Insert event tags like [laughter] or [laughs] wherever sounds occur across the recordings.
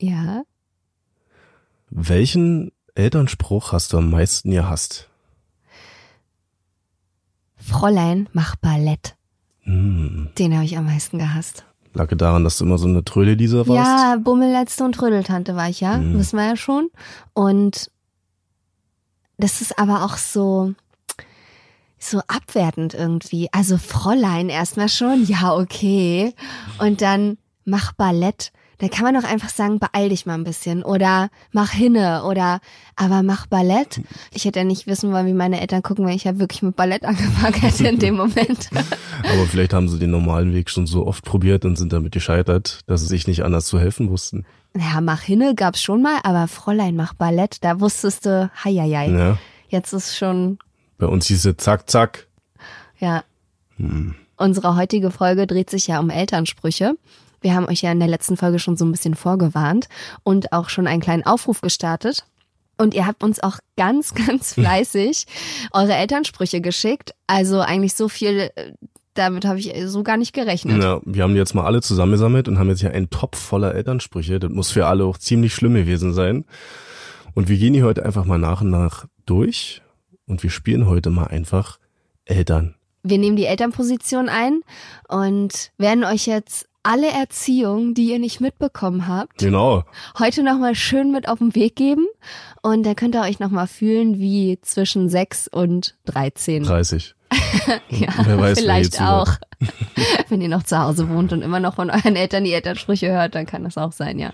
Ja, welchen Elternspruch hast du am meisten gehasst? Fräulein, mach Ballett. Hm, Den habe ich am meisten gehasst. lag daran, dass du immer so eine Trödelisa warst? Ja, Bummelletzte und Trödeltante war ich ja, Mhm. wissen wir ja schon. Und das ist aber auch so, so abwertend irgendwie. Also Fräulein erstmal schon, ja, okay. Und dann mach Ballett. Da kann man doch einfach sagen, beeil dich mal ein bisschen oder mach hinne oder aber mach Ballett. Ich hätte ja nicht wissen wollen, wie meine Eltern gucken, wenn ich ja wirklich mit Ballett [laughs] angefangen hätte in dem Moment. [laughs] Aber vielleicht haben sie den normalen Weg schon so oft probiert und sind damit gescheitert, dass sie sich nicht anders zu helfen wussten. Ja, mach hinne gab's schon mal, aber Fräulein mach Ballett, da wusstest du, heieiei. Ja, Jetzt ist schon, bei uns hieß es zack, zack. ja. Unsere heutige Folge dreht sich ja um Elternsprüche. Wir haben euch ja in der letzten Folge schon so ein bisschen vorgewarnt und auch schon einen kleinen Aufruf gestartet. Und ihr habt uns auch ganz, [laughs] ganz fleißig eure Elternsprüche geschickt. Also eigentlich so viel, äh, damit habe ich so gar nicht gerechnet. Ja, wir haben die jetzt mal alle zusammengesammelt und haben jetzt hier einen Topf voller Elternsprüche. Das muss für alle auch ziemlich schlimm gewesen sein. Und wir gehen die heute einfach mal nach und nach durch und wir spielen heute mal einfach Eltern. Wir nehmen die Elternposition ein und werden euch jetzt alle Erziehung, die ihr nicht mitbekommen habt, Genau. heute nochmal schön mit auf den Weg geben. Und dann könnt ihr euch nochmal fühlen wie zwischen 6 und 13. 30. [laughs] Ja, Wer weiß, vielleicht auch. [laughs] Wenn ihr noch zu Hause wohnt und immer noch von euren Eltern die Elternsprüche hört, dann kann das auch sein, ja.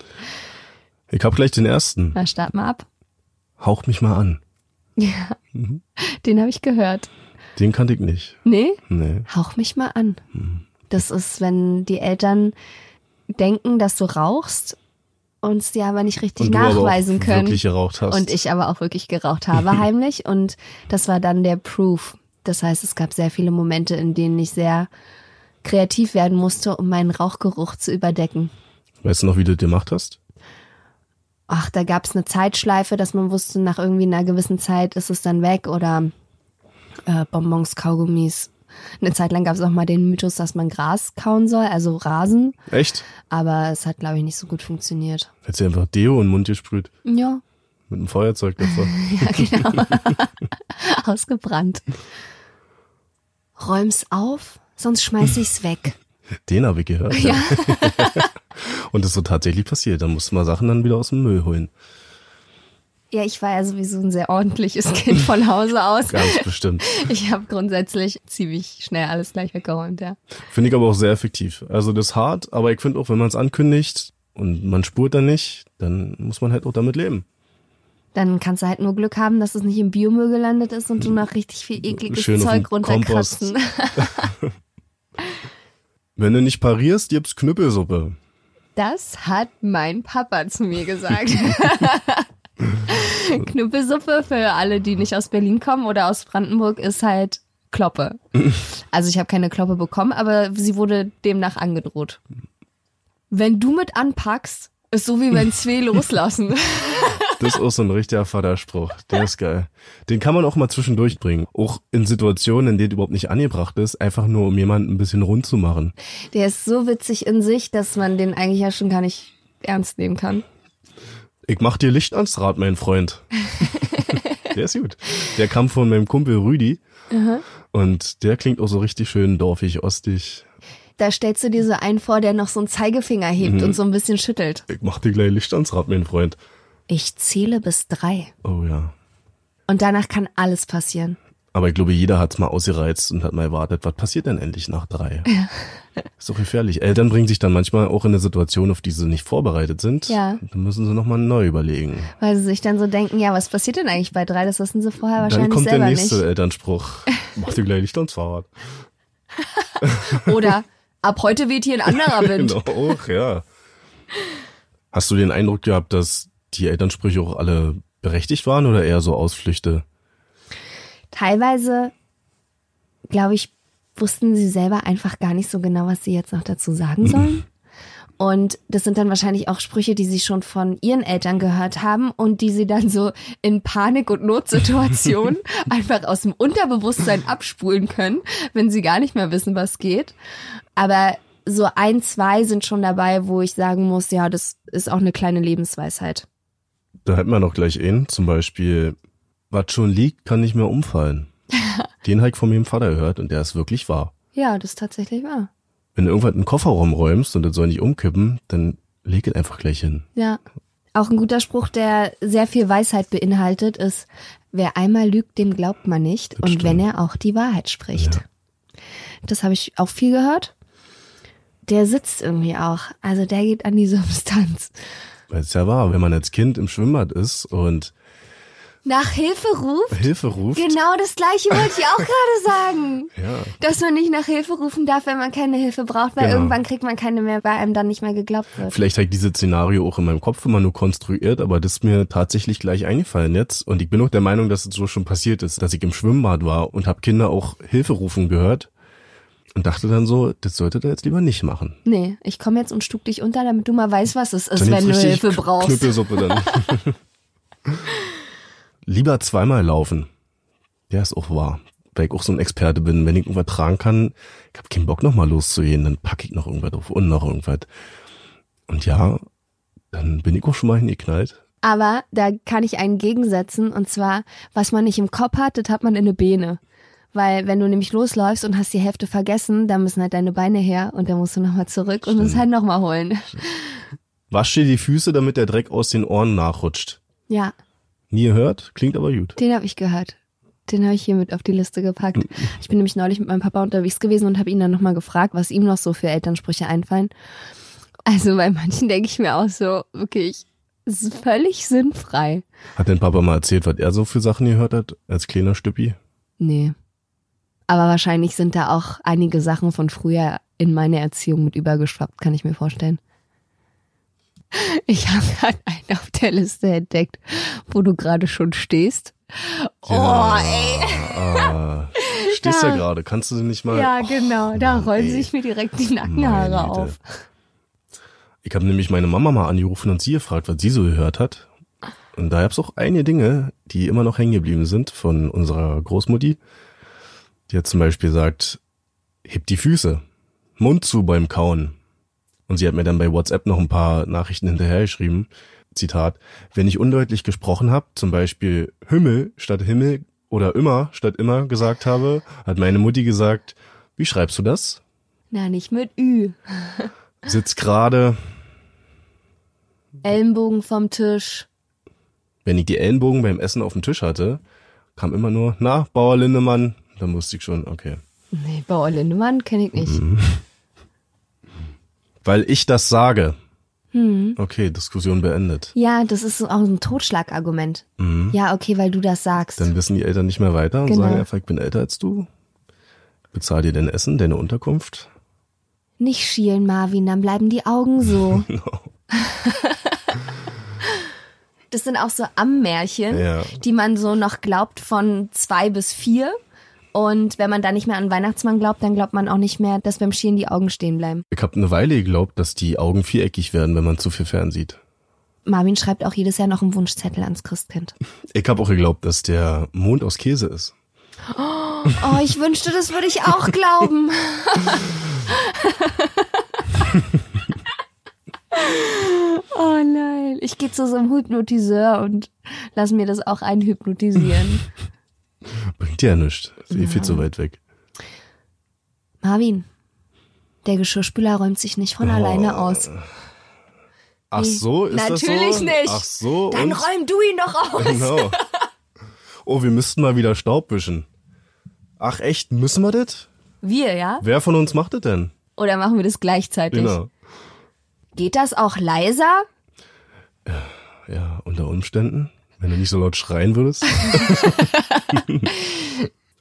Ich hab gleich den ersten. Na, start mal ab. Hauch mich mal an. Ja, Mhm. den habe ich gehört. Den kannte ich nicht. Nee? Nee. Hauch mich mal an. Mhm. Das ist, wenn die Eltern denken, dass du rauchst und es dir aber nicht richtig Und nachweisen können. wirklich geraucht hast. Und ich aber auch wirklich geraucht [laughs] habe, heimlich. Und das war dann der Proof. Das heißt, es gab sehr viele Momente, in denen ich sehr kreativ werden musste, um meinen Rauchgeruch zu überdecken. Weißt du noch, wie du das gemacht hast? Ach, da gab es eine Zeitschleife, dass man wusste, nach irgendwie einer gewissen Zeit ist es dann weg oder äh, Bonbons, Kaugummis. Eine Zeit lang gab es auch mal den Mythos, dass man Gras kauen soll, also Rasen. Echt? Aber es hat, glaube ich, nicht so gut funktioniert. Hättest du einfach Deo in den Mund gesprüht. Ja, Mit einem Feuerzeug davor. [laughs] ja, genau. [laughs] Ausgebrannt. Räum's auf, sonst schmeiß ich's weg. Den habe ich gehört. Ja. [laughs] Und das ist so tatsächlich passiert. Da mussten wir Sachen dann wieder aus dem Müll holen. Ja, ich war ja sowieso ein sehr ordentliches Kind von Hause aus. Ganz bestimmt. Ich habe grundsätzlich ziemlich schnell alles gleich weggeräumt, ja. Finde ich aber auch sehr effektiv. Also das ist hart, aber ich finde auch, wenn man es ankündigt und man spurt dann nicht, dann muss man halt auch damit leben. Dann kannst du halt nur Glück haben, dass es nicht im Biomüll gelandet ist und du noch richtig viel ekliges Schön Zeug runterkratzen. [laughs] Wenn du nicht parierst, gibt's Knüppelsuppe. Das hat mein Papa zu mir gesagt. [laughs] [laughs] [laughs] Knüppelsuppe für alle, die nicht aus Berlin kommen oder aus Brandenburg, ist halt Kloppe. [laughs] Also ich habe keine Kloppe bekommen, aber sie wurde demnach angedroht. Wenn du mit anpackst, ist so wie wenn zwei [laughs] loslassen. Das ist auch so ein richtiger Vaterspruch. Der ist geil. Den kann man auch mal zwischendurch bringen. Auch in Situationen, in denen überhaupt nicht angebracht ist, einfach nur um jemanden ein bisschen rund zu machen. Der ist so witzig in sich, dass man den eigentlich ja schon gar nicht ernst nehmen kann. Ich mach dir Licht ans Rad, mein Freund. [laughs] der ist gut. Der kam von meinem Kumpel Rüdi. Und der klingt auch so richtig schön dorfig, ostig. Da stellst du dir so einen vor, der noch so einen Zeigefinger hebt Mhm. und so ein bisschen schüttelt. Ich mach dir gleich Licht ans Rad, mein Freund. Ich zähle bis drei. Oh ja. Und danach kann alles passieren. Aber ich glaube, jeder hat's mal ausgereizt und hat mal erwartet, was passiert denn endlich nach drei? [laughs] Ist doch gefährlich. Eltern bringen sich dann manchmal auch in eine Situation, auf die sie nicht vorbereitet sind. Ja. Dann müssen sie nochmal neu überlegen. Weil sie sich dann so denken, ja, was passiert denn eigentlich bei drei? Das wissen sie vorher Dann wahrscheinlich kommt der selber nächste nicht. Elternspruch. [laughs] Mach dir gleich nicht ans Fahrrad. [laughs] Oder ab heute weht hier ein anderer Wind. Genau, auch, ja. Hast du den Eindruck gehabt, dass die Elternsprüche auch alle berechtigt waren oder eher so Ausflüchte? Teilweise, glaube ich, wussten sie selber einfach gar nicht so genau, was sie jetzt noch dazu sagen [laughs] sollen. Und das sind dann wahrscheinlich auch Sprüche, die sie schon von ihren Eltern gehört haben und die sie dann so in Panik- und Notsituationen [laughs] einfach aus dem Unterbewusstsein abspulen können, wenn sie gar nicht mehr wissen, was geht. Aber so ein, zwei sind schon dabei, wo ich sagen muss, ja, das ist auch eine kleine Lebensweisheit. Da hätten wir noch gleich einen, zum Beispiel, was schon liegt, kann nicht mehr umfallen. [laughs] Den habe ich von meinem Vater gehört und der ist wirklich wahr. Ja, das ist tatsächlich wahr. Wenn du irgendwann in den Kofferraum räumst und das soll nicht umkippen, dann leg es einfach gleich hin. Ja. Auch ein guter Spruch, der sehr viel Weisheit beinhaltet, ist, wer einmal lügt, dem glaubt man nicht. Das und stimmt. wenn er auch die Wahrheit spricht. Das habe ich auch viel gehört. Der sitzt irgendwie auch. Also der geht an die [laughs] Substanz. Weil es ja wahr, wenn man als Kind im Schwimmbad ist und Nach Hilfe ruft? Hilfe ruft. Genau das gleiche wollte ich auch [laughs] gerade sagen. Ja. Dass man nicht nach Hilfe rufen darf, wenn man keine Hilfe braucht, weil Genau. irgendwann kriegt man keine mehr, weil einem dann nicht mehr geglaubt wird. Vielleicht habe ich dieses Szenario auch in meinem Kopf immer nur konstruiert, aber das ist mir tatsächlich gleich eingefallen jetzt. Und ich bin auch der Meinung, dass es so schon passiert ist, dass ich im Schwimmbad war und habe Kinder auch Hilfe rufen gehört und dachte dann so, das solltet ihr jetzt lieber nicht machen. Nee, ich komme jetzt und stug dich unter, damit du mal weißt, was es ist, wenn du Hilfe brauchst. Knüppelsuppe dann. [laughs] [laughs] lieber zweimal laufen. Der ist auch wahr. Weil ich auch so ein Experte bin. Wenn ich irgendwas tragen kann, ich habe keinen Bock nochmal loszugehen, dann packe ich noch irgendwas auf und noch irgendwas. Und ja, dann bin ich auch schon mal hingeknallt. Aber da kann ich einen gegensetzen und zwar, was man nicht im Kopf hat, das hat man in der Beine. Weil wenn du nämlich losläufst und hast die Hälfte vergessen, dann müssen halt deine Beine her und dann musst du nochmal zurück und es halt nochmal holen. Wasch dir die Füße, damit der Dreck aus den Ohren nachrutscht. Ja, Nie gehört, klingt aber gut. den habe ich gehört. Den habe ich hier mit auf die Liste gepackt. Ich bin nämlich neulich mit meinem Papa unterwegs gewesen und habe ihn dann nochmal gefragt, was ihm noch so für Elternsprüche einfallen. Also bei manchen denke ich mir auch so, wirklich, es ist völlig sinnfrei. Hat dein Papa mal erzählt, was er so für Sachen gehört hat, als kleiner Stüppi? Nee. Aber wahrscheinlich sind da auch einige Sachen von früher in meine Erziehung mit übergeschwappt, kann ich mir vorstellen. [laughs] Ich habe gerade einen auf der Liste entdeckt, wo du gerade schon stehst. Oh, ey. Ah, [laughs] stehst ja Ja. gerade, kannst du nicht mal... Ja, genau. Da Mann, rollen ey. sich mir direkt die Nackenhaare auf. Ich habe nämlich meine Mama mal angerufen und sie gefragt, was sie so gehört hat. Und da gab's auch einige Dinge, die immer noch hängen geblieben sind von unserer Großmutti. Die hat zum Beispiel gesagt, heb die Füße, Mund zu beim Kauen. Und sie hat mir dann bei WhatsApp noch ein paar Nachrichten hinterher geschrieben. Zitat, wenn ich undeutlich gesprochen habe, zum Beispiel Himmel statt Himmel oder immer statt immer gesagt habe, hat meine Mutti gesagt, wie schreibst du das? Na, nicht mit Ü. [laughs] Sitz gerade, Ellenbogen vom Tisch. wenn ich die Ellenbogen beim Essen auf dem Tisch hatte, kam immer nur, na, Bauer Lindemann. Dann wusste ich schon, okay. Nee, Bauer Lindemann kenne ich nicht. Mhm. Weil ich das sage. Okay, Diskussion beendet. Ja, das ist so auch ein Totschlagargument. Ja, okay, weil du das sagst. Mhm. Dann wissen die Eltern nicht mehr weiter und Genau. sagen einfach, ich bin älter als du. Bezahl dir dein Essen, deine Unterkunft. Nicht schielen, Marvin, dann bleiben die Augen so. [laughs] Das sind auch so Ammärchen, Ja. die man so noch glaubt von zwei bis vier. Und wenn man da nicht mehr an Weihnachtsmann glaubt, dann glaubt man auch nicht mehr, dass beim Schielen die Augen stehen bleiben. Ich habe eine Weile geglaubt, dass die Augen viereckig werden, wenn man zu viel fernsieht. Marvin schreibt auch jedes Jahr noch einen Wunschzettel ans Christkind. Ich habe auch geglaubt, dass der Mond aus Käse ist. Oh, ich wünschte, das würde ich auch glauben. oh nein. Ich gehe zu so einem Hypnotiseur und lass mir das auch einhypnotisieren. [laughs] Bringt ja nichts. Ist eh viel zu weit weg. Marvin, der Geschirrspüler räumt sich nicht von alleine aus. Ach so, ist das so? Natürlich nicht. Ach so. Dann und? räum du ihn doch aus. Genau. Oh, wir müssten mal wieder Staub wischen. Ach echt, müssen wir das? Wir, ja? Wer von uns macht das denn? Oder machen wir das gleichzeitig? Genau. Geht das auch leiser? Ja, unter Umständen, wenn du nicht so laut schreien würdest. [laughs]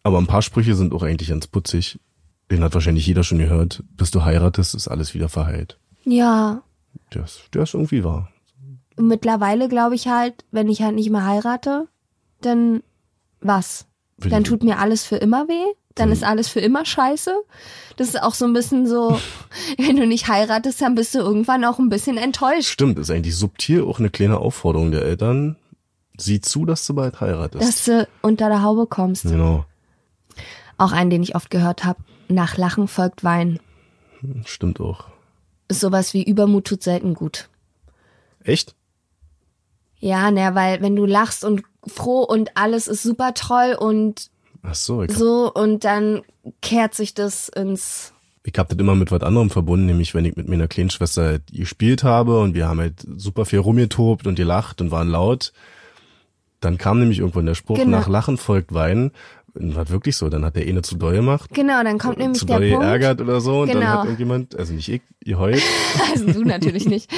Aber ein paar Sprüche sind auch eigentlich ganz putzig. Den hat wahrscheinlich jeder schon gehört. Bis du heiratest, ist alles wieder verheilt. Ja. Ist, der ist irgendwie wahr. Mittlerweile glaube ich halt, wenn ich halt nicht mehr heirate, dann was? Will Dann tut mir alles für immer weh? Dann ist alles für immer scheiße? Das ist auch so ein bisschen so, [laughs] wenn du nicht heiratest, dann bist du irgendwann auch ein bisschen enttäuscht. Stimmt, ist eigentlich subtil auch eine kleine Aufforderung der Eltern. Sieh zu, dass du bald heiratest. Dass du unter der Haube kommst. genau. Auch einen, den ich oft gehört habe. Nach Lachen folgt Wein. Stimmt auch. Sowas wie Übermut tut selten gut. Echt? Ja, ne, weil wenn du lachst und froh und alles ist super toll und Ach so, ich hab, so und dann kehrt sich das ins ich hab das immer mit was anderem verbunden, nämlich wenn ich mit meiner kleinen Schwester halt gespielt habe und wir haben halt super viel rumgetobt und gelacht und waren laut. Dann kam nämlich irgendwann der Spruch, Genau. nach Lachen folgt Weinen. War wirklich so, dann hat der eine zu doll gemacht, Genau, dann kommt nämlich zu der doll Punkt. geärgert oder so und dann Genau. hat irgendjemand, also nicht ich, ihr heult. [laughs] Also du natürlich nicht.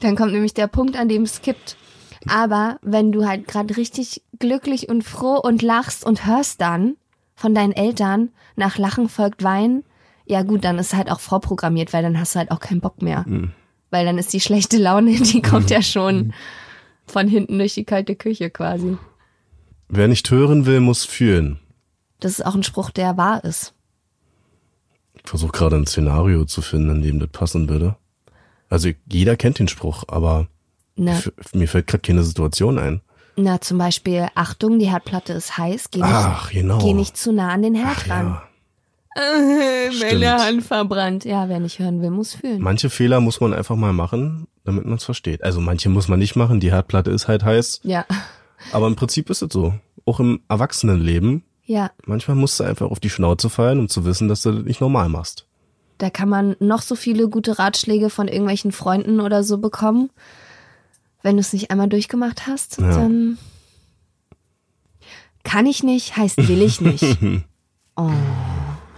Dann kommt nämlich der Punkt, an dem es kippt. Aber wenn du halt gerade richtig glücklich und froh und lachst und hörst dann von deinen Eltern, nach Lachen folgt Wein, ja gut, dann ist halt auch vorprogrammiert, weil dann hast du halt auch keinen Bock mehr. Weil dann ist die schlechte Laune, [laughs] die kommt ja schon von hinten durch die kalte Küche quasi. Wer nicht hören will, muss fühlen. Das ist auch ein Spruch, der wahr ist. Ich versuche gerade ein Szenario zu finden, in dem das passen würde. Also jeder kennt den Spruch, aber Na, mir fällt gerade keine Situation ein. na, zum Beispiel, Achtung, die Herdplatte ist heiß, geh nicht, Ach, genau. geh nicht zu nah an den Herd Ach, ran. ja. Meine. Hand verbrannt. Ja, wer nicht hören will, muss fühlen. Manche Fehler muss man einfach mal machen, damit man es versteht. Also manche muss man nicht machen, die Herdplatte ist halt heiß. Ja, Aber im Prinzip ist es so. Auch im Erwachsenenleben. ja. Manchmal musst du einfach auf die Schnauze fallen, um zu wissen, dass du das nicht normal machst. Da kann man noch so viele gute Ratschläge von irgendwelchen Freunden oder so bekommen. Wenn du es nicht einmal durchgemacht hast, Ja. dann kann ich nicht, heißt will ich nicht. [laughs] Oh,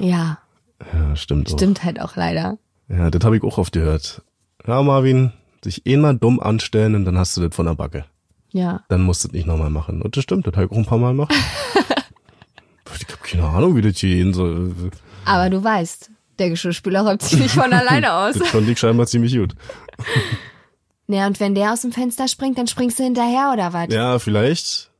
ja, Ja, stimmt. stimmt halt auch leider. Auch. Ja, das habe ich auch oft gehört. Ja, Marvin, sich eh mal dumm anstellen und dann hast du das von der Backe. Ja. Dann musst du das nicht nochmal machen. Und das stimmt, das habe ich auch ein paar Mal gemacht. [laughs] ich habe keine Ahnung, wie das hier gehen soll. Aber du weißt, der Geschirrspüler räumt sich nicht von [laughs] alleine aus. Das konnte ich scheinbar ziemlich gut. [laughs] Naja, und wenn der aus dem Fenster springt, dann springst du hinterher oder was? Ja, vielleicht.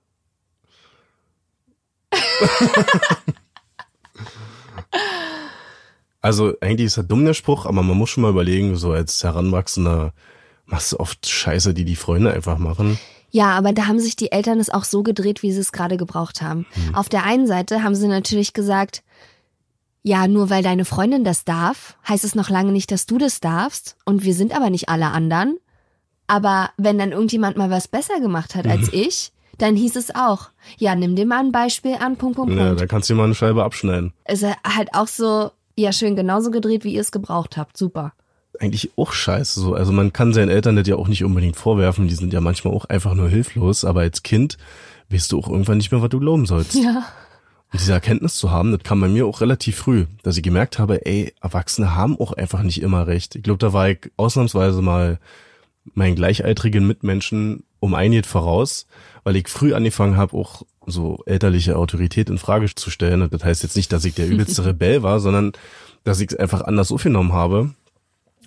also eigentlich ist er dumm, der Spruch, aber man muss schon mal überlegen, so als Heranwachsender machst du oft Scheiße, die die Freunde einfach machen. Ja, aber da haben sich die Eltern es auch so gedreht, wie sie es gerade gebraucht haben. Auf der einen Seite haben sie natürlich gesagt, ja, nur weil deine Freundin das darf, heißt es noch lange nicht, dass du das darfst. Und wir sind aber nicht alle anderen. Aber wenn dann irgendjemand mal was besser gemacht hat als [laughs] ich, dann hieß es auch, ja, nimm dir mal ein Beispiel an, Punkt, Punkt, Ja, Punkt. da kannst du dir mal eine Scheibe abschneiden. Ist halt auch so, ja, schön genauso gedreht, wie ihr es gebraucht habt. Super. Eigentlich auch scheiße so. Also man kann seinen Eltern das ja auch nicht unbedingt vorwerfen, die sind ja manchmal auch einfach nur hilflos, aber als Kind weißt du auch irgendwann nicht mehr, was du glauben sollst. Ja. Und diese Erkenntnis zu haben, das kam bei mir auch relativ früh, dass ich gemerkt habe, ey, Erwachsene haben auch einfach nicht immer recht. Ich glaube, da war ich ausnahmsweise mal meinen gleichaltrigen Mitmenschen um einiges voraus, weil ich früh angefangen habe, auch so elterliche Autorität in Frage zu stellen. Und das heißt jetzt nicht, dass ich der [laughs] übelste Rebell war, sondern dass ich es einfach anders aufgenommen habe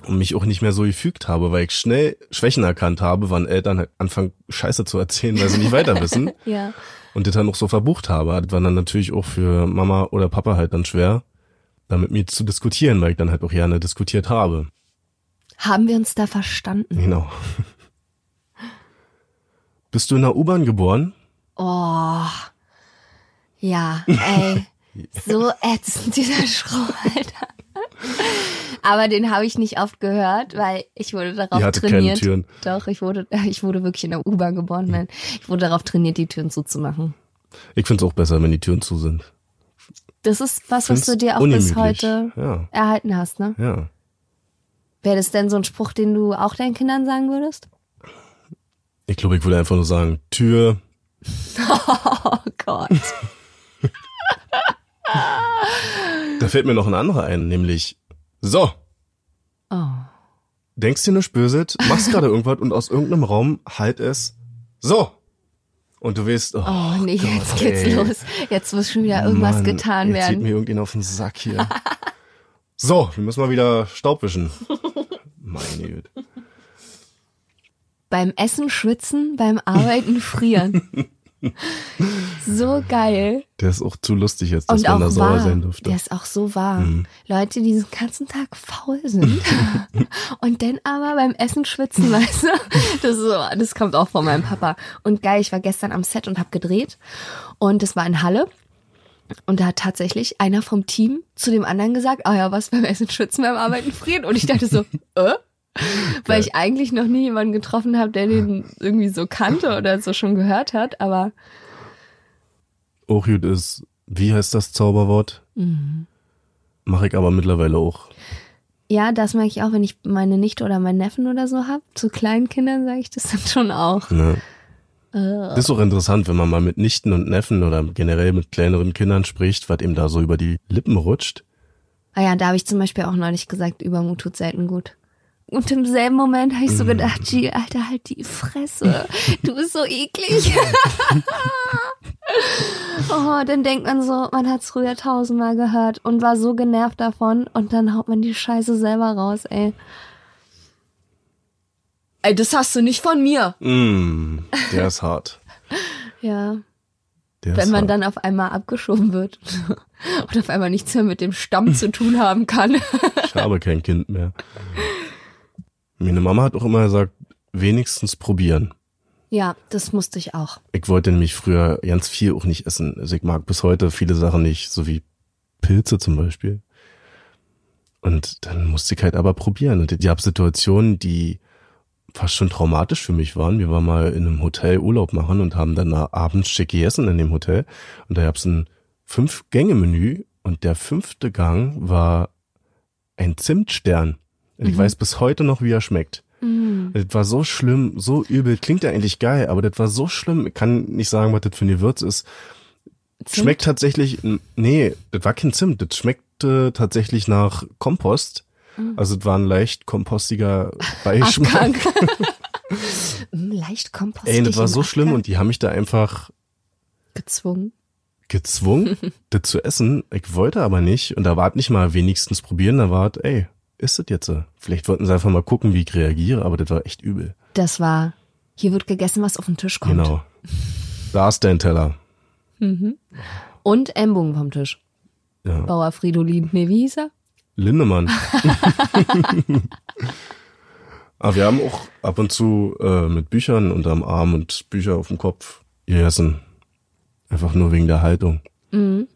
und mich auch nicht mehr so gefügt habe, weil ich schnell Schwächen erkannt habe, wann Eltern halt anfangen, Scheiße zu erzählen, weil sie nicht weiter wissen [laughs] Ja. und das dann noch so verbucht habe. Das war dann natürlich auch für Mama oder Papa halt dann schwer, da mit mir zu diskutieren, weil ich dann halt auch gerne diskutiert habe. Haben wir uns da verstanden? Genau. [laughs] Bist du in der U-Bahn geboren? Oh. Ja, ey. [laughs] So ätzend, dieser Spruch, Alter. Aber den habe ich nicht oft gehört, weil ich wurde darauf Ihr hattet keine trainiert. Türen. Doch, ich wurde, ich wurde wirklich in der U-Bahn geboren, nein. Ich wurde darauf trainiert, die Türen zuzumachen. Ich find's auch besser, wenn die Türen zu sind. Das ist was, was du dir auch bis heute Ja, erhalten hast, ne? ja. Wäre das denn so ein Spruch, den du auch deinen Kindern sagen würdest? Ich glaube, ich würde einfach nur sagen, Tür, [laughs] Oh Gott. [laughs] Da fällt mir noch ein anderer ein, nämlich so. Oh. Denkst dir nicht böse, machst gerade irgendwas und aus irgendeinem Raum halt es so. Und du weißt, oh, Oh nee, Gott, jetzt geht's ey. los. Jetzt muss schon wieder irgendwas Mann, getan jetzt zieht werden. mir irgendjemand auf den Sack hier. [laughs] so, wir müssen mal wieder Staub wischen. [laughs] Meine Güte. Beim Essen schwitzen, beim Arbeiten frieren. [laughs] [laughs] so geil. Der ist auch zu lustig jetzt, dass Und man da sauer sein dürfte. Der ist auch so wahr. Mhm. Leute, die den ganzen Tag faul sind [laughs] und dann aber beim Essen schwitzen, [laughs] weißt du? Das, ist so, das kommt auch von meinem Papa. Und geil, ich war gestern am Set und habe gedreht und es war in Halle. Und da hat tatsächlich einer vom Team zu dem anderen gesagt, ah ja, was beim Essen schwitzen, beim Arbeiten frieren. Und ich dachte so, äh? [laughs] Weil ich eigentlich noch nie jemanden getroffen habe, der den irgendwie so kannte [laughs] oder so schon gehört hat, aber Auch gut ist, wie heißt das Zauberwort? Mhm. Mache ich aber mittlerweile auch. Ja, das mag ich auch, wenn ich meine Nichte oder meinen Neffen oder so hab. Zu kleinen Kindern sage ich das dann schon auch. Ne? Äh. Das ist auch interessant, wenn man mal mit Nichten und Neffen oder generell mit kleineren Kindern spricht, was ihm da so über die Lippen rutscht. Ah ja, da habe ich zum Beispiel auch neulich gesagt, Übermut tut selten gut. Und im selben Moment habe ich so gedacht, G, Alter, halt die Fresse. [laughs] Du bist so eklig. [laughs] oh, dann denkt man so, man hat es früher tausendmal gehört und war so genervt davon und dann haut man die Scheiße selber raus, ey. Ey, das hast du nicht von mir. Mm, der ist hart. [laughs] Ja. Der wenn man hart. dann auf einmal abgeschoben wird und auf einmal nichts mehr mit dem Stamm zu tun haben kann. Ich habe kein Kind mehr. Meine Mama hat auch immer gesagt, wenigstens probieren. Ja, das musste ich auch. Ich wollte nämlich früher ganz viel auch nicht essen. Also ich mag bis heute viele Sachen nicht, so wie Pilze zum Beispiel. Und dann musste ich halt aber probieren. Und ich habe Situationen, die fast schon traumatisch für mich waren. Wir waren mal in einem Hotel Urlaub machen und haben dann abends schick gegessen in dem Hotel. Und da gab's ein Fünf-Gänge-Menü und der fünfte Gang war ein Zimtstern. Und ich weiß bis heute noch, wie er schmeckt. Das war so schlimm, so übel. Klingt ja eigentlich geil, aber das war so schlimm. Ich kann nicht sagen, was das für ein Gewürz ist. Zimt? Schmeckt tatsächlich, nee, das war kein Zimt. Das schmeckte tatsächlich nach Kompost. Also es war ein leicht kompostiger [laughs] Beigeschmack. Abgang. Mm, [laughs] Leicht kompostig. Ey, das war so schlimm und die haben mich da einfach gezwungen. gezwungen, [laughs] das zu essen. Ich wollte aber nicht und da war es nicht mal wenigstens probieren, da war es, ey, ist das jetzt so? Vielleicht wollten sie einfach mal gucken, wie ich reagiere, aber das war echt übel. Das war, hier wird gegessen, was auf den Tisch kommt. Genau. Da ist dein Teller. Und Ellbogen vom Tisch. Ja. Bauer Fridolin. Nee, wie hieß er? Lindemann. Aber [laughs] wir haben auch ab und zu äh, mit Büchern unterm Arm und Bücher auf dem Kopf gegessen. Einfach nur wegen der Haltung. Mhm.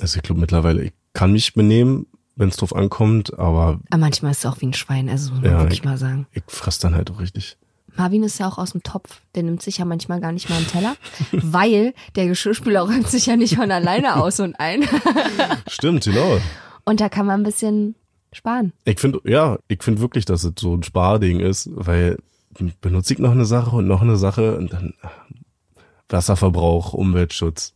Also ich glaube mittlerweile, ich kann mich benehmen, wenn es drauf ankommt, aber Aber manchmal ist es auch wie ein Schwein, also muss Ja, ich- mal sagen. ich fress dann halt auch richtig. Marvin ist ja auch aus dem Topf. Der nimmt sich ja manchmal gar nicht mal einen Teller, [laughs] weil der Geschirrspüler räumt sich ja nicht von alleine aus und ein. [laughs] Stimmt, genau. Und da kann man ein bisschen sparen. Ich finde, ja, ich finde wirklich, dass es so ein Sparding ist, weil benutze ich noch eine Sache und noch eine Sache und dann Wasserverbrauch, Umweltschutz.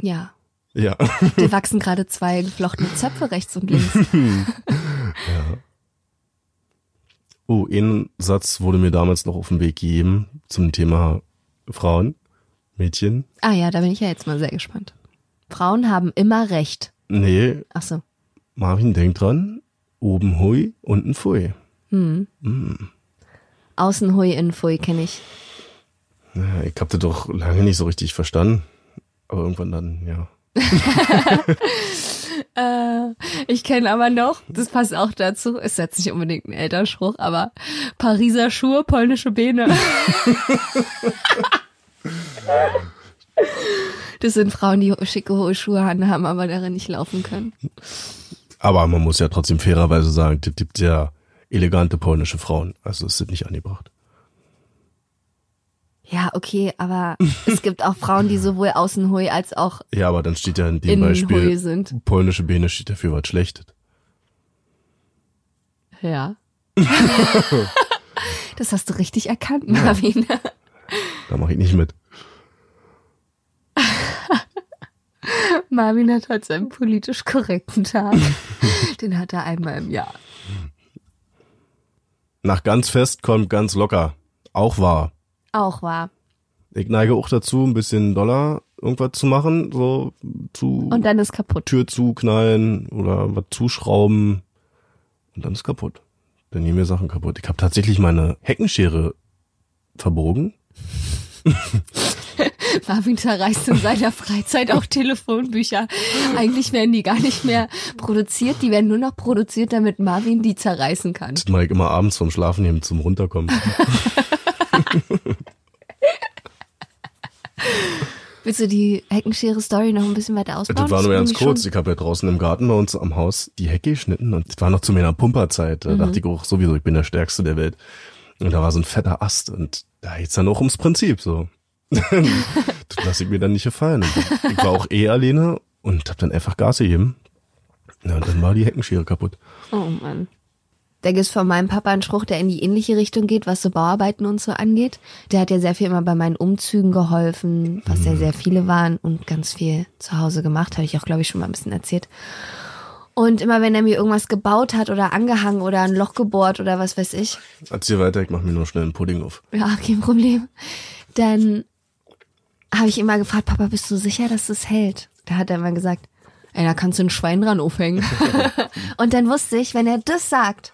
Ja. Ja. Dir wachsen gerade zwei geflochtene Zöpfe rechts und links. [laughs] Oh, ein Satz wurde mir damals noch auf den Weg gegeben zum Thema Frauen, Mädchen. Ah ja, da bin ich ja jetzt mal sehr gespannt. Frauen haben immer recht. Nee, Ach so. Marvin, denk dran, oben hui, unten pfui. Außen hui, innen pfui kenne ich. Ja, ich hab das doch lange nicht so richtig verstanden. Aber irgendwann dann, ja. [laughs] Äh, ich kenne aber noch, das passt auch dazu, ist jetzt nicht unbedingt ein Elternspruch, aber Pariser Schuhe, polnische Beine. [laughs] Das sind Frauen, die schicke hohe Schuhe haben, aber darin nicht laufen können. Aber man muss ja trotzdem fairerweise sagen, es gibt ja elegante polnische Frauen. Also es sind nicht angebracht. Ja, okay, aber es [laughs] gibt auch Frauen, die sowohl außen hui als auch Ja, aber dann steht ja in dem Beispiel, sind. polnische Beine steht dafür was Schlechtes. Ja. [laughs] Das hast du richtig erkannt, Marvin. Da mache ich nicht mit. [laughs] Marvin hat heute seinen politisch korrekten Tag. Den hat er einmal im Jahr. Nach ganz fest kommt ganz locker. Auch wahr. Auch wahr. Ich neige auch dazu, ein bisschen Dollar irgendwas zu machen, so zu Und dann ist kaputt. Tür zuknallen oder was zuschrauben und dann ist kaputt. Dann gehen mir Sachen kaputt. Ich habe tatsächlich meine Heckenschere verbogen. [laughs] Marvin zerreißt in seiner Freizeit auch Telefonbücher. Eigentlich werden die gar nicht mehr produziert, die werden nur noch produziert, damit Marvin die zerreißen kann. Das mache ich immer abends vom Schlafen nehmen zum Runterkommen. [laughs] [laughs] Willst du die Heckenschere-Story noch ein bisschen weiter ausbauen? Das war nur ganz kurz. Ich habe ja draußen im Garten bei uns am Haus die Hecke geschnitten und das war noch zu meiner Pumperzeit. Da dachte ich auch sowieso, ich bin der Stärkste der Welt. Und da war so ein fetter Ast und da geht's dann auch ums Prinzip so. [laughs] das lasse ich mir dann nicht gefallen. Ich war auch eh alleine und hab dann einfach Gas gegeben. Ja, und dann war die Heckenschere kaputt. Oh Mann. Da gibt's von meinem Papa einen Spruch, der in die ähnliche Richtung geht, was so Bauarbeiten und so angeht. Der hat ja sehr viel immer bei meinen Umzügen geholfen, was ja sehr viele waren und ganz viel zu Hause gemacht, habe ich auch, glaube ich, schon mal ein bisschen erzählt. Und immer wenn er mir irgendwas gebaut hat oder angehangen oder ein Loch gebohrt oder was weiß ich, Erzähl weiter, ich mach mir nur schnell einen Pudding auf. ja, kein Problem, dann habe ich immer gefragt, Papa, bist du sicher, dass das hält? Da hat er immer gesagt, ey, da kannst du ein Schwein dran aufhängen. [laughs] und dann wusste ich, wenn er das sagt,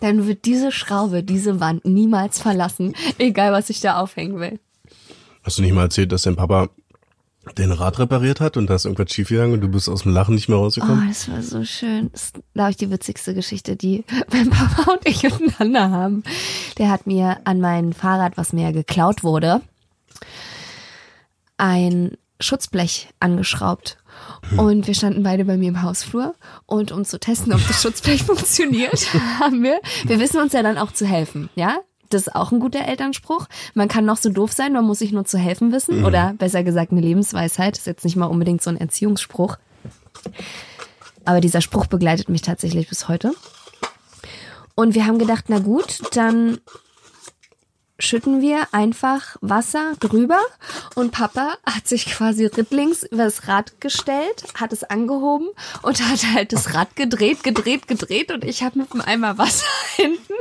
dann wird diese Schraube, diese Wand niemals verlassen, egal was ich da aufhängen will. Hast du nicht mal erzählt, dass dein Papa den Rad repariert hat und da ist irgendwas schiefgegangen und du bist aus dem Lachen nicht mehr Oh, rausgekommen? das war so schön. Das ist, glaube ich, die witzigste Geschichte, die [laughs] mein Papa und ich miteinander haben. Der hat mir an mein Fahrrad, was mir geklaut wurde, ein Schutzblech angeschraubt. Und wir standen beide bei mir im Hausflur. Und um zu testen, ob das Schutzblech [laughs] funktioniert, haben wir, wir wissen uns ja dann auch zu helfen, ja? Das ist auch ein guter Elternspruch. Man kann noch so doof sein, man muss sich nur zu helfen wissen. Oder besser gesagt, eine Lebensweisheit. ist jetzt nicht mal unbedingt so ein Erziehungsspruch. Aber dieser Spruch begleitet mich tatsächlich bis heute. Und wir haben gedacht, na gut, dann schütten wir einfach Wasser drüber und Papa hat sich quasi rittlings über das Rad gestellt, hat es angehoben und hat halt das Rad gedreht, gedreht, gedreht und ich habe mit einem Eimer Wasser [laughs] hinten,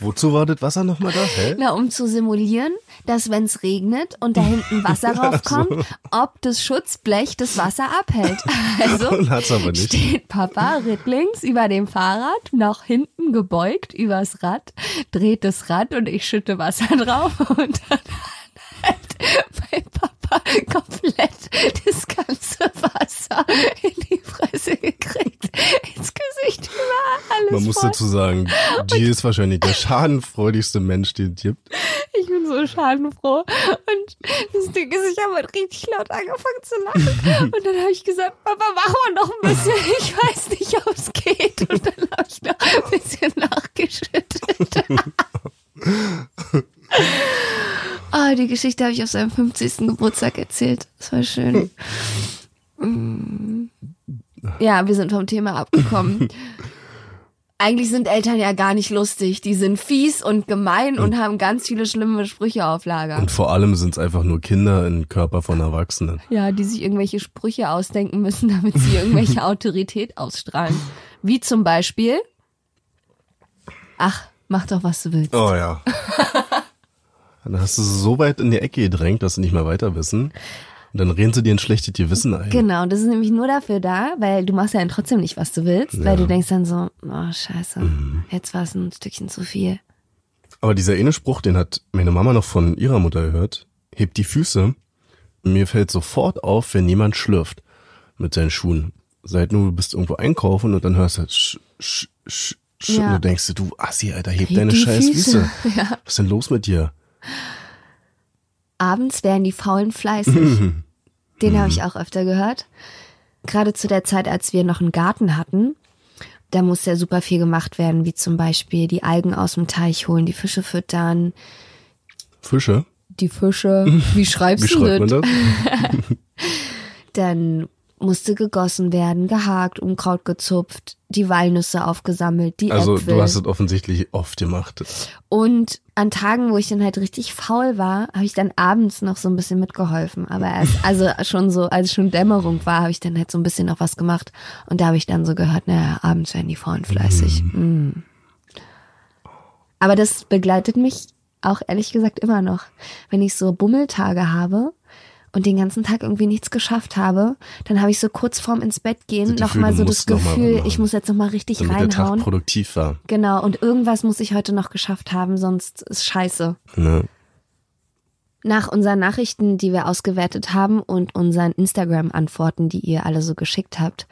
Wozu war das Wasser nochmal da? Hä? na, um zu simulieren, dass wenn es regnet und da hinten Wasser [laughs] raufkommt, ob das Schutzblech das Wasser abhält. [laughs] Also steht Papa rittlings über dem Fahrrad, nach hinten gebeugt übers Rad, dreht das Rad und ich schütte Wasser [laughs] drauf und dann hat mein Papa komplett das ganze Wasser in die Fresse gekriegt, ins Gesicht überall alles Man muss voll. dazu sagen, G ist wahrscheinlich der schadenfreudigste Mensch, den es gibt. Ich bin so schadenfroh. Und das Ding ist, ich habe halt richtig laut angefangen zu lachen. Und dann habe ich gesagt, Papa, mach mal noch ein bisschen. Ich weiß nicht, ob es geht. Und dann habe ich noch ein bisschen nachgeschüttet. [laughs] Ah, die Geschichte habe ich auf seinem 50. Geburtstag erzählt. Das war schön. Mm. Ja, wir sind vom Thema abgekommen. Eigentlich sind Eltern ja gar nicht lustig. Die sind fies und gemein und haben ganz viele schlimme Sprüche auf Lager. Und vor allem sind es einfach nur Kinder im Körper von Erwachsenen. Ja, die sich irgendwelche Sprüche ausdenken müssen, [laughs] damit sie irgendwelche [laughs] Autorität ausstrahlen. Wie zum Beispiel, ach, mach doch, was du willst. Oh ja. [laughs] Dann hast du sie so weit in die Ecke gedrängt, dass sie nicht mehr weiter wissen. Und dann reden sie dir ein schlechtes Gewissen ein. Genau, das ist nämlich nur dafür da, weil du machst ja dann trotzdem nicht, was du willst, weil Ja. du denkst dann so, oh scheiße, jetzt war es ein Stückchen zu viel. Aber dieser eine Spruch, den hat meine Mama noch von ihrer Mutter gehört. Hebt die Füße. Mir fällt sofort auf, wenn jemand schlürft mit seinen Schuhen. Seit nur du bist irgendwo einkaufen und dann hörst du halt sch, sch, sch, sch, Ja. und du denkst du Assi, Alter, heb, Heb deine scheiß Füße. Füße. [laughs] Ja. Was ist denn los mit dir? Abends werden die Faulen fleißig. [laughs] Den habe ich auch öfter gehört. Gerade zu der Zeit, als wir noch einen Garten hatten, da musste ja super viel gemacht werden, wie zum Beispiel die Algen aus dem Teich holen, die Fische füttern, Fische? die Fische, [laughs] wie schreibst Wie du schreibt man das? das? Dann musste gegossen werden, gehakt, Unkraut gezupft, die Walnüsse aufgesammelt, die Also Äpfel. du hast es offensichtlich oft gemacht. Und an Tagen, wo ich dann halt richtig faul war, habe ich dann abends noch so ein bisschen mitgeholfen. Aber erst, [laughs] also schon so, als schon Dämmerung war, habe ich dann halt so ein bisschen noch was gemacht. Und da habe ich dann so gehört, naja, abends werden die Frauen fleißig. Mm. Aber das begleitet mich auch ehrlich gesagt immer noch. Wenn ich so Bummeltage habe und den ganzen Tag irgendwie nichts geschafft habe, dann habe ich so kurz vorm ins Bett gehen Gefühl, nochmal so das Gefühl, ich muss jetzt nochmal richtig Damit der Tag reinhauen. produktiv war. Genau, und irgendwas muss ich heute noch geschafft haben, sonst ist scheiße. Ne? Nach unseren Nachrichten, die wir ausgewertet haben und unseren Instagram-Antworten, die ihr alle so geschickt habt,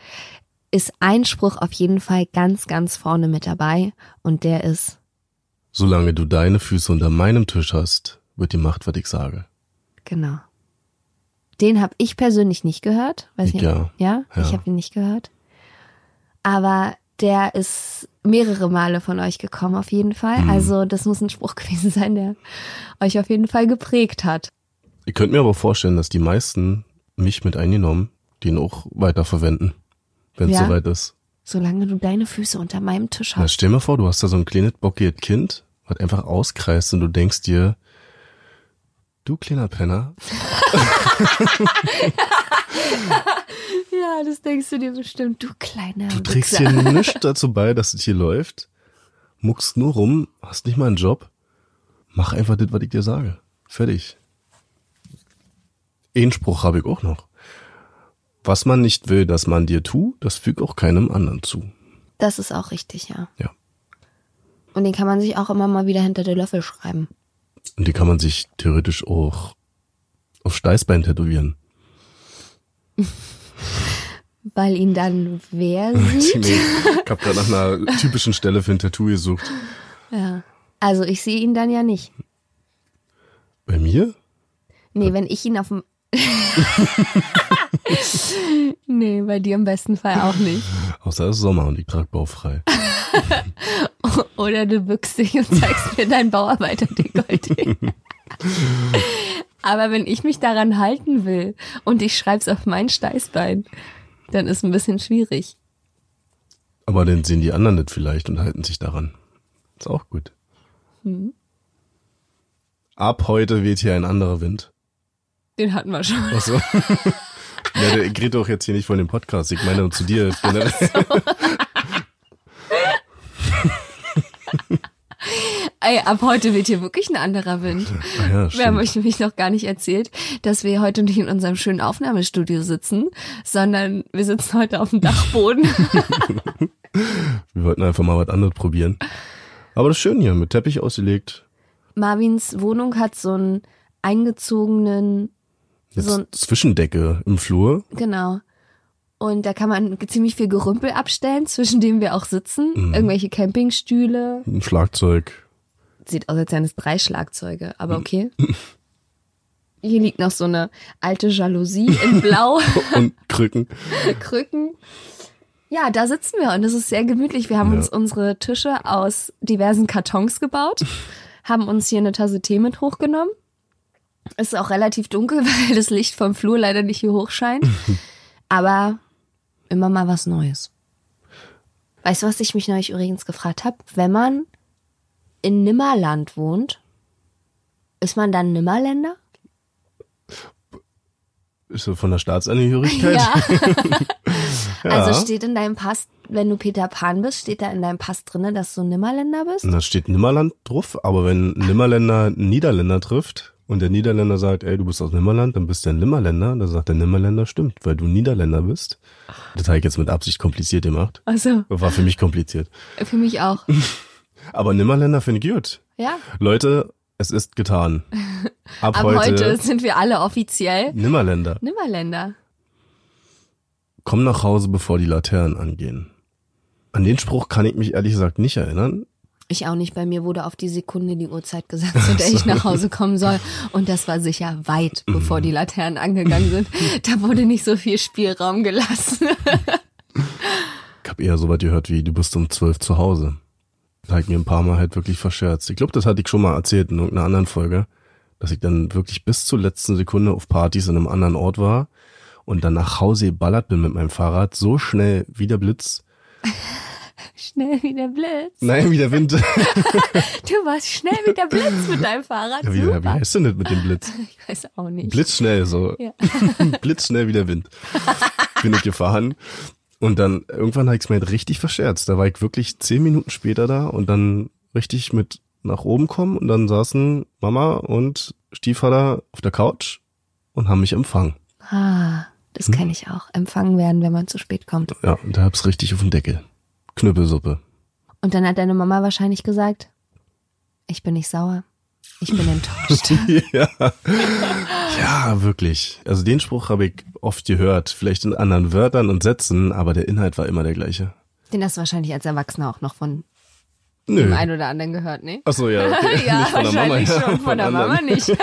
ist ein Spruch auf jeden Fall ganz, ganz vorne mit dabei und der ist, Solange du deine Füße unter meinem Tisch hast, wird die Macht, was ich sage. genau. Den habe ich persönlich nicht gehört. Weiß Ich nicht, ja. ja, Ja. ich habe ihn nicht gehört. Aber der ist mehrere Male von euch gekommen, auf jeden Fall. Mhm. Also, das muss ein Spruch [laughs] gewesen sein, der euch auf jeden Fall geprägt hat. Ich könnte mir aber vorstellen, dass die meisten mich mit eingenommen, den auch weiterverwenden, wenn es Ja? soweit ist. Solange du deine Füße unter meinem Tisch Na, hast. stell dir mal vor, du hast da so ein kleines bockiges Kind, was einfach auskreist und du denkst dir, du kleiner Penner, [laughs] Ja, das denkst du dir bestimmt, du kleiner du trägst hier nichts dazu bei, dass es hier läuft, muckst nur rum, hast nicht mal einen Job, mach einfach das, was ich dir sage. Fertig. Einen Spruch habe ich auch noch. Was man nicht will, dass man dir tut, das fügt auch keinem anderen zu. Das ist auch richtig, ja. Ja. Und den kann man sich auch immer mal wieder hinter der Löffel schreiben. Und die kann man sich theoretisch auch auf Steißbein tätowieren. Weil ihn dann wer [laughs] sieht. Ich habe gerade nach einer typischen Stelle für ein Tattoo gesucht. Ja. Also ich sehe ihn dann ja nicht. Bei mir? Nee, wenn ich ihn auf dem. [laughs] nee, bei dir im besten Fall auch nicht. Außer es ist Sommer und ich trage bauchfrei. [laughs] Oder du bückst dich und zeigst mir dein Bauarbeiter-Dekolleté. [laughs] Aber wenn ich mich daran halten will und ich schreib's auf mein Steißbein, dann ist ein bisschen schwierig. Aber dann sehen die anderen das vielleicht und halten sich daran. Ist auch gut. Ab heute weht hier ein anderer Wind. Den hatten wir schon. Achso. [laughs] ja, der, ich rede doch jetzt hier nicht von dem Podcast. Ich meine zu dir. generell. [laughs] Ey, ab heute weht hier wirklich ein anderer Wind. [laughs] Ah ja, Wir haben euch nämlich noch gar nicht erzählt, dass wir heute nicht in unserem schönen Aufnahmestudio sitzen, sondern wir sitzen heute auf dem Dachboden. [laughs] Wir wollten einfach mal was anderes probieren. Aber das ist schön hier, mit Teppich ausgelegt. Marvins Wohnung hat so einen eingezogenen, Jetzt So ein- Zwischendecke im Flur. genau. Und da kann man ziemlich viel Gerümpel abstellen, zwischen dem wir auch sitzen. Mhm. Irgendwelche Campingstühle. Ein Schlagzeug. Sieht aus, als wären es drei Schlagzeuge, aber okay. [laughs] Hier liegt noch so eine alte Jalousie in [laughs] Blau. und Krücken. [laughs] Krücken. Ja, da sitzen wir und es ist sehr gemütlich. Wir haben Ja. uns unsere Tische aus diversen Kartons gebaut, haben uns hier eine Tasse Tee mit hochgenommen. Es ist auch relativ dunkel, weil das Licht vom Flur leider nicht hier hoch scheint. Aber immer mal was Neues. Weißt du, was ich mich neulich übrigens gefragt habe? Wenn man in Nimmerland wohnt, ist man dann Nimmerländer? Ist so von der Staatsangehörigkeit. [laughs] Ja. Also steht in deinem Pass, wenn du Peter Pan bist, steht da in deinem Pass drinne, dass du Nimmerländer bist? Da steht Nimmerland drauf, aber wenn Nimmerländer Niederländer trifft und der Niederländer sagt, ey, du bist aus Nimmerland, dann bist du ein Nimmerländer, dann sagt der Nimmerländer, stimmt, weil du Niederländer bist. Das habe ich jetzt mit Absicht kompliziert gemacht. Also, War für mich kompliziert. für mich auch. [laughs] Aber Nimmerländer finde ich gut. Ja. Leute, es ist getan. [laughs] Ab, Ab heute, heute sind wir alle offiziell Nimmerländer. Nimmerländer. Komm nach Hause, bevor die Laternen angehen. An den Spruch kann ich mich ehrlich gesagt nicht erinnern. Ich auch nicht. Bei mir wurde auf die Sekunde die Uhrzeit gesagt, zu der [laughs] ich nach Hause kommen soll. Und das war sicher weit, bevor die Laternen angegangen sind. [laughs] Da wurde nicht so viel Spielraum gelassen. Ich habe eher so was gehört wie, du bist um zwölf zu Hause. Da ich mir ein paar Mal halt wirklich verscherzt. Ich glaube, das hatte ich schon mal erzählt in irgendeiner anderen Folge, dass ich dann wirklich bis zur letzten Sekunde auf Partys in einem anderen Ort war und dann nach Hause geballert bin mit meinem Fahrrad, so schnell wie der Blitz. Schnell wie der Blitz. Nein, wie der Wind. [laughs] [laughs] Du warst schnell wie der Blitz mit deinem Fahrrad. Ja, wie, wie Super. heißt denn das mit dem Blitz? [laughs] Ich weiß auch nicht. Blitzschnell, so. Ja. Blitzschnell wie der Wind. Bin ich gefahren. Und dann irgendwann habe ich es mir halt richtig verscherzt. Da war ich wirklich zehn Minuten später da und dann richtig mit nach oben kommen und dann saßen Mama und Stiefvater auf der Couch und haben mich empfangen. Ah, das Hm? kenne ich auch. Empfangen werden, wenn man zu spät kommt. Ja, und da hab's richtig auf den Deckel. Knüppelsuppe. Und dann hat deine Mama wahrscheinlich gesagt, ich bin nicht sauer. Ich bin enttäuscht. [laughs] ja. ja, wirklich. Also den Spruch habe ich oft gehört, vielleicht in anderen Wörtern und Sätzen, aber der Inhalt war immer der gleiche. Den hast du wahrscheinlich als Erwachsener auch noch von Nö. dem einen oder anderen gehört, ne? Achso, ja. [laughs] Okay. Ja, Nicht von der Mama, wahrscheinlich ja, schon. Von der anderen. Mama nicht. [laughs]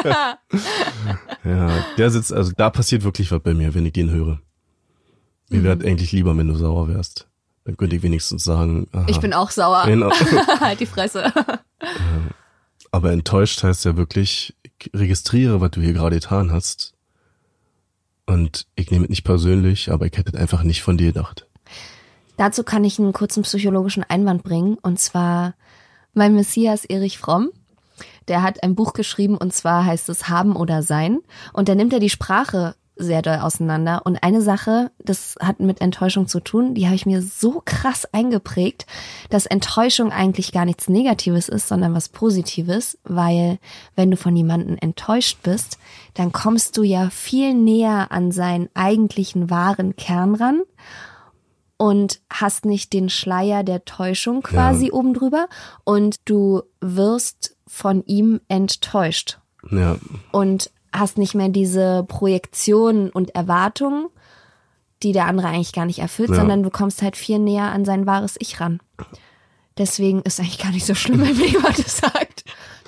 Ja, der sitzt, also da passiert wirklich was bei mir, wenn ich den höre. Mir Mhm. wäre eigentlich lieber, wenn du sauer wärst. Dann könnte ich wenigstens sagen, aha. ich bin auch sauer. Genau. [laughs] halt die Fresse. [laughs] Aber enttäuscht heißt ja wirklich, ich registriere, was du hier gerade getan hast. Und ich nehme es nicht persönlich, aber ich hätte es einfach nicht von dir gedacht. Dazu kann ich einen kurzen psychologischen Einwand bringen. Und zwar mein Messias Erich Fromm. Der hat ein Buch geschrieben und zwar heißt es Haben oder Sein. Und da nimmt er die Sprache sehr doll auseinander. Und eine Sache, das hat mit Enttäuschung zu tun, die habe ich mir so krass eingeprägt, dass Enttäuschung eigentlich gar nichts Negatives ist, sondern was Positives, weil wenn du von jemandem enttäuscht bist, dann kommst du ja viel näher an seinen eigentlichen wahren Kern ran und hast nicht den Schleier der Täuschung quasi Ja. oben drüber und du wirst von ihm enttäuscht Ja, und hast nicht mehr diese Projektionen und Erwartungen, die der andere eigentlich gar nicht erfüllt, Ja. sondern du kommst halt viel näher an sein wahres Ich ran. Deswegen ist eigentlich gar nicht so schlimm, [laughs] wenn mir jemand das sagt.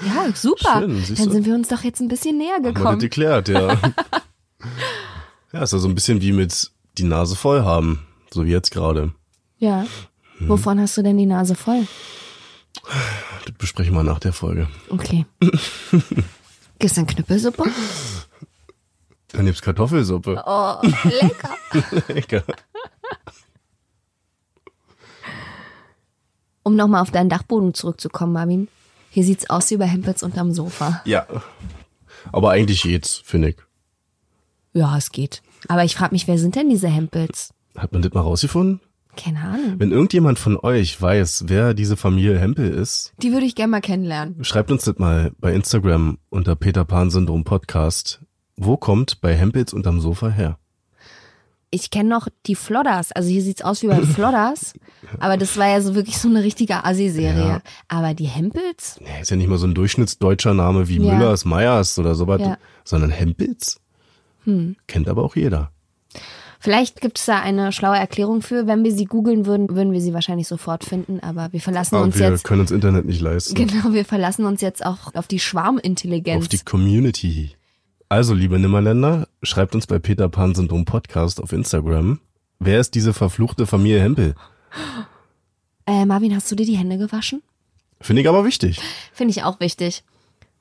Ja, super. Schön, Dann sind wir uns doch jetzt ein bisschen näher haben wir gekommen. geklärt, ja. [laughs] ja, ist ja so ein bisschen wie mit die Nase voll haben. So wie jetzt gerade. Ja. Hm. Wovon hast du denn die Nase voll? Das besprechen wir nach der Folge. Okay. [laughs] Denn Knüppelsuppe? Dann gibt's Kartoffelsuppe. Oh, lecker. [laughs] Lecker. Um nochmal auf deinen Dachboden zurückzukommen, Marvin. Hier sieht's aus wie bei Hempels unterm Sofa. Ja. Aber eigentlich geht's, finde ich. Ja, es geht. Aber ich frage mich, wer sind denn diese Hempels? Hat man das mal rausgefunden? Keine Ahnung. Wenn irgendjemand von euch weiß, wer diese Familie Hempel ist, Die würde ich gerne mal kennenlernen. schreibt uns das mal bei Instagram unter Peter Pan Syndrom Podcast. Wo kommt bei Hempels unterm Sofa her? Ich kenne noch die Flodders. Also hier sieht's aus wie bei [laughs] Flodders. Aber das war ja so wirklich so eine richtige Assi-Serie. Ja. Aber die Hempels? Nee, ist ja nicht mal so ein durchschnittsdeutscher Name wie Ja. Müllers, Meyers oder sowas, Ja. Hm. sondern Hempels. Kennt aber auch jeder. Vielleicht gibt es da eine schlaue Erklärung für. Wenn wir sie googeln würden, würden wir sie wahrscheinlich sofort finden. Aber wir verlassen Aber uns wir jetzt. können uns Internet nicht leisten. Genau, wir verlassen uns jetzt auch auf die Schwarmintelligenz. Auf die Community. Also, liebe Nimmerländer, schreibt uns bei Peter Pan Syndrom Podcast auf Instagram. Wer ist diese verfluchte Familie Hempel? äh, Marvin, hast du dir die Hände gewaschen? Finde ich aber wichtig. Finde ich auch wichtig.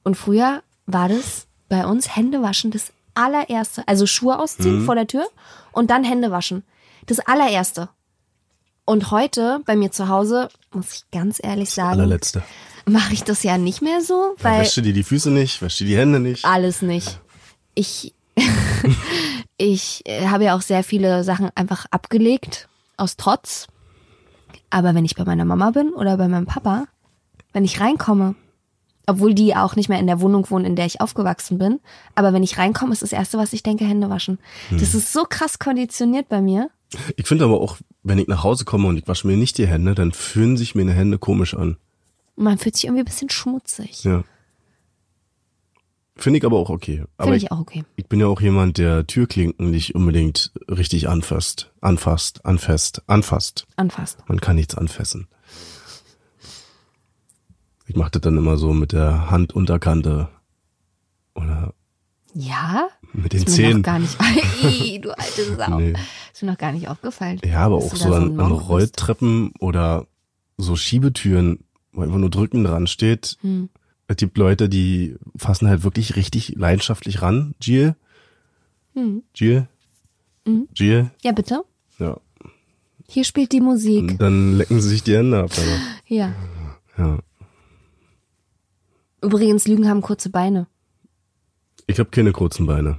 Und früher war das bei uns Hände waschen das allererste. Also Schuhe ausziehen vor der Tür und dann Hände waschen. Das allererste. Und heute bei mir zu Hause, muss ich ganz ehrlich sagen, Allerletzte. mache ich das ja nicht mehr so, weil Wäscht dir die Füße nicht, wäscht dir die Hände nicht. alles nicht. Ich, [laughs] ich äh, habe ja auch sehr viele Sachen einfach abgelegt aus Trotz. Aber wenn ich bei meiner Mama bin oder bei meinem Papa, wenn ich reinkomme, obwohl die auch nicht mehr in der Wohnung wohnen, in der ich aufgewachsen bin, aber wenn ich reinkomme, ist das Erste, was ich denke, Hände waschen. Das ist so krass konditioniert bei mir. Ich finde aber auch, wenn ich nach Hause komme und ich wasche mir nicht die Hände, dann fühlen sich meine Hände komisch an. Man fühlt sich irgendwie ein bisschen schmutzig. Ja. Finde ich aber auch okay. Finde ich, ich auch okay. ich bin ja auch jemand, der Türklinken nicht unbedingt richtig anfasst. Anfasst, anfasst, anfasst. Anfasst. Man kann nichts anfassen. Ich mache das dann immer so mit der Handunterkante oder Ja? mit den Ist mir noch Zähnen. gar nicht. [laughs] Ih, du alte Sau. Nee. Ist mir noch gar nicht aufgefallen. Ja, aber auch so an, ein an. Rolltreppen oder so Schiebetüren, wo einfach nur drücken dran steht. Hm. Es gibt Leute, die fassen halt wirklich richtig leidenschaftlich ran. Jill? Hm. Jill? Giel? Ja, bitte. Ja. Hier spielt die Musik. Dann lecken sie sich die Hände ab. Aber. Ja. Ja. Übrigens, Lügen haben kurze Beine. Ich habe keine kurzen Beine.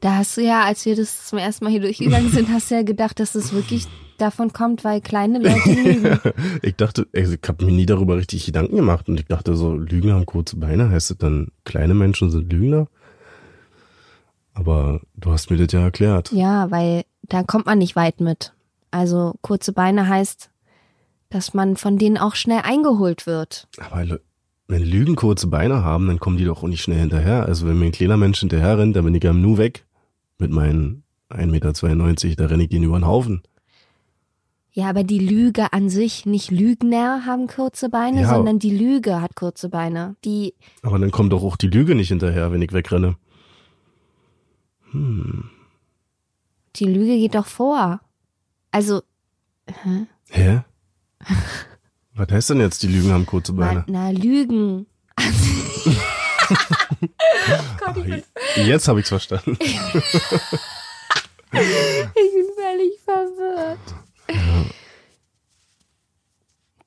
Da hast du ja, als wir das zum ersten Mal hier durchgegangen sind, [laughs] hast du ja gedacht, dass es wirklich davon kommt, weil kleine Leute [laughs] lügen. Ich dachte, also ich habe mir nie darüber richtig Gedanken gemacht und ich dachte so, Lügen haben kurze Beine, heißt das dann, kleine Menschen sind Lügner? Aber du hast mir das ja erklärt. Ja, weil da kommt man nicht weit mit. Also kurze Beine heißt, dass man von denen auch schnell eingeholt wird. Aber wenn Lügen kurze Beine haben, dann kommen die doch auch nicht schnell hinterher. Also wenn mir ein kleiner Mensch hinterher rennt, dann bin ich ja Nu weg mit meinen 1,92 Meter, da renne ich den über den Haufen. Ja, aber die Lüge an sich, nicht Lügner haben kurze Beine, Ja. sondern die Lüge hat kurze Beine. Die, Aber dann kommt doch auch die Lüge nicht hinterher, wenn ich wegrenne. die Lüge geht doch vor. Also, Hä? [laughs] Was heißt denn jetzt, die Lügen haben kurze Beine? na, na Lügen. [laughs] Ach, jetzt habe ich's verstanden. [laughs] Ich bin völlig verwirrt.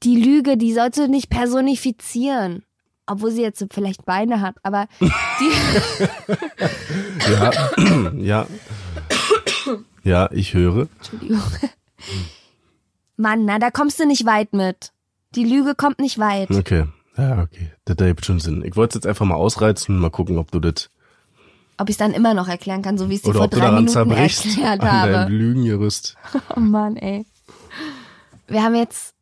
Die Lüge, die sollst du nicht personifizieren. Obwohl sie jetzt vielleicht Beine hat, aber die, Ja, [laughs] ja. Ja, ich höre. Entschuldigung. Mann, na, da kommst du nicht weit mit. Die Lüge kommt nicht weit. Okay. Ja, okay. Das ergibt schon Sinn. Ich wollte es jetzt einfach mal ausreizen, mal gucken, ob du das Ob ich es dann immer noch erklären kann, so wie ich es dir vor drei Minuten zerbrichst erklärt [laughs] an habe. Lügengerüst. [laughs] Oh Mann, ey. Wir haben jetzt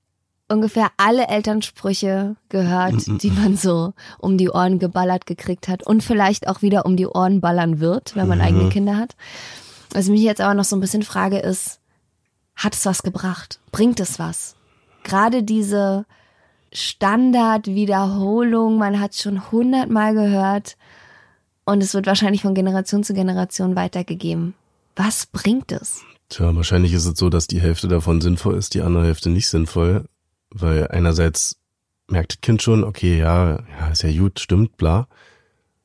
ungefähr alle Elternsprüche gehört, die man so um die Ohren geballert gekriegt hat und vielleicht auch wieder um die Ohren ballern wird, wenn man eigene Kinder hat. Was ich mich jetzt aber noch so ein bisschen frage ist, hat es was gebracht? Bringt es was? Gerade diese Standardwiederholung, man hat schon hundertmal gehört und es wird wahrscheinlich von Generation zu Generation weitergegeben. Was bringt es? Tja, wahrscheinlich ist es so, dass die Hälfte davon sinnvoll ist, die andere Hälfte nicht sinnvoll, weil einerseits merkt das Kind schon, okay, ja, ja, ist ja gut, stimmt, bla.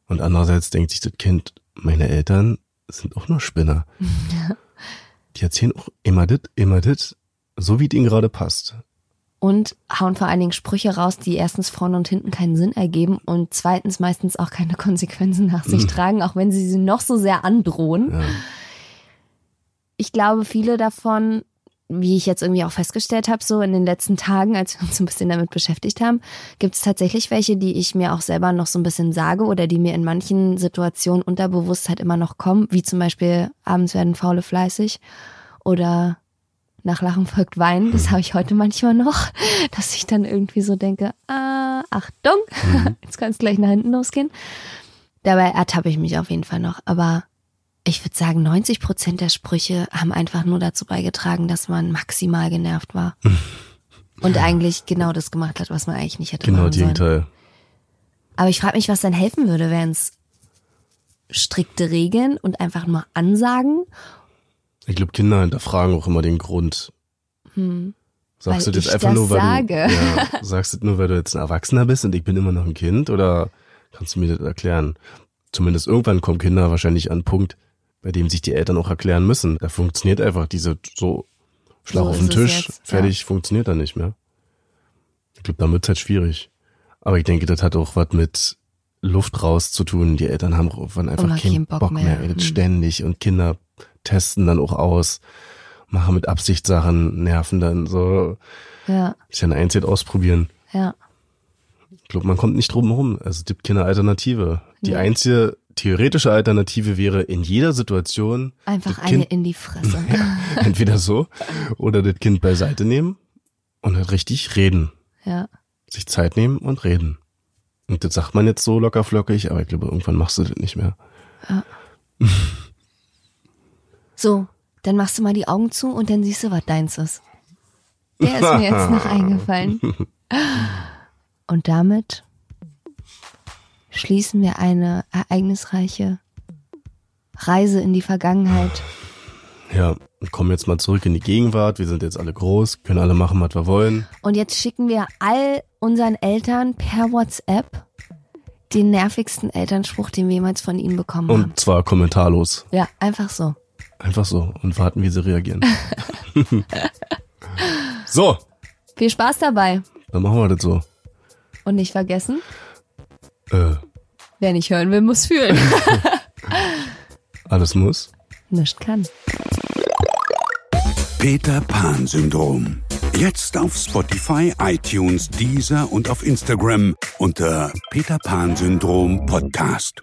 Und andererseits denkt sich das Kind, meine Eltern sind auch nur Spinner. [laughs] Die erzählen auch immer das, immer das, so wie es ihnen gerade passt. Und hauen vor allen Dingen Sprüche raus, die erstens vorne und hinten keinen Sinn ergeben und zweitens meistens auch keine [laughs] Konsequenzen nach sich tragen, auch wenn sie sie noch so sehr androhen. Ja. Ich glaube, viele davon, wie ich jetzt irgendwie auch festgestellt habe, so in den letzten Tagen, als wir uns ein bisschen damit beschäftigt haben, gibt es tatsächlich welche, die ich mir auch selber noch so ein bisschen sage oder die mir in manchen Situationen unterbewusst halt immer noch kommen, wie zum Beispiel abends werden Faule fleißig oder nach Lachen folgt Weinen. Das habe ich heute manchmal noch, dass ich dann irgendwie so denke, ah, Achtung, [laughs] jetzt kann es gleich nach hinten losgehen. Dabei ertappe ich mich auf jeden Fall noch. Aber ich würde sagen, 90 Prozent der Sprüche haben einfach nur dazu beigetragen, dass man maximal genervt war. [laughs] Und eigentlich genau das gemacht hat, was man eigentlich nicht hätte Genau, machen sollen. Gegenteil. Aber ich frage mich, was dann helfen würde, wären es strikte Regeln und einfach nur Ansagen Ich glaube, Kinder hinterfragen auch immer den Grund. Hm. Sagst Weil du das einfach das nur, weil sage. du ja, [laughs] sagst du nur, weil du jetzt ein Erwachsener bist und ich bin immer noch ein Kind? Oder kannst du mir das erklären? Zumindest irgendwann kommen Kinder wahrscheinlich an einen Punkt, bei dem sich die Eltern auch erklären müssen. Da funktioniert einfach diese so Schlag So auf ist den Tisch, jetzt, fertig, funktioniert dann nicht mehr. Ich glaube, dann wird's halt schwierig. Aber ich denke, das hat auch was mit Luft raus zu tun. Die Eltern haben irgendwann einfach keinen keinen Bock, Bock mehr. mehr. Hm. ständig und Kinder testen dann auch aus, machen mit Absicht Sachen, nerven dann so. Ja, Ist ja ein Einzelt ausprobieren. ja. Ich glaube, man kommt nicht drum herum. Also es gibt keine Alternative. Die Nee. einzige theoretische Alternative wäre in jeder Situation Einfach eine Kind in die Fresse. [laughs] entweder so oder das Kind beiseite nehmen und halt richtig reden. ja. Sich Zeit nehmen und reden. Und das sagt man jetzt so locker flockig, aber ich glaube, irgendwann machst du das nicht mehr. [laughs] So, dann machst du mal die Augen zu und dann siehst du, was deins ist. Der ist mir jetzt noch [laughs] eingefallen. Und damit schließen wir eine ereignisreiche Reise in die Vergangenheit. Ja, und kommen jetzt mal zurück in die Gegenwart. Wir sind jetzt alle groß, können alle machen, was wir wollen. Und jetzt schicken wir all unseren Eltern per WhatsApp den nervigsten Elternspruch, den wir jemals von ihnen bekommen haben. Und zwar kommentarlos. Ja, einfach so. Einfach so und warten, wie sie reagieren. [laughs] so, Viel Spaß dabei. dann machen wir das so. Und nicht vergessen, Äh, wer nicht hören will, muss fühlen. [laughs] alles muss. Nicht kann. Peter Pan Syndrom. Jetzt auf Spotify, iTunes, Deezer und auf Instagram unter Peter Pan Syndrom Podcast.